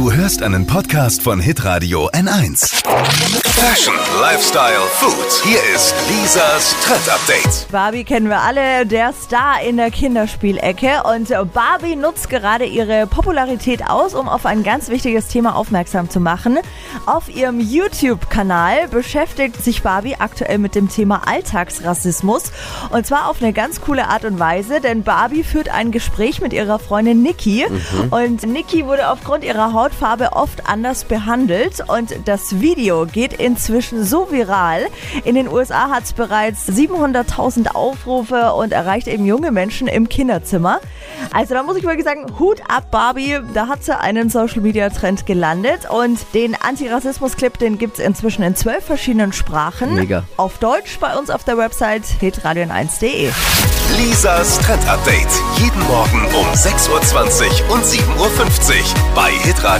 Du hörst einen Podcast von Hitradio N1. Fashion, Lifestyle, Food. Hier ist Lisas Trend Update. Barbie kennen wir alle, der Star in der Kinderspielecke. Und Barbie nutzt gerade ihre Popularität aus, um auf ein ganz wichtiges Thema aufmerksam zu machen. Auf ihrem YouTube-Kanal beschäftigt sich Barbie aktuell mit dem Thema Alltagsrassismus. Und zwar auf eine ganz coole Art und Weise, denn Barbie führt ein Gespräch mit ihrer Freundin Nikki. Und Nikki wurde aufgrund ihrer Hautfarbe oft anders behandelt. Und das Video geht inzwischen so viral. In den USA hat es bereits 700.000 Aufrufe und erreicht eben junge Menschen im Kinderzimmer. Also da muss ich wirklich sagen, Hut ab Barbie, da hat sie einen Social Media Trend gelandet und den Antirassismus-Clip, den gibt es inzwischen in zwölf verschiedenen Sprachen. Mega. Auf Deutsch bei uns auf der Website hitradion1.de. Lisas Trend Update. Jeden Morgen um 6.20 Uhr und 7.50 Uhr bei Hitradio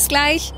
Bis gleich.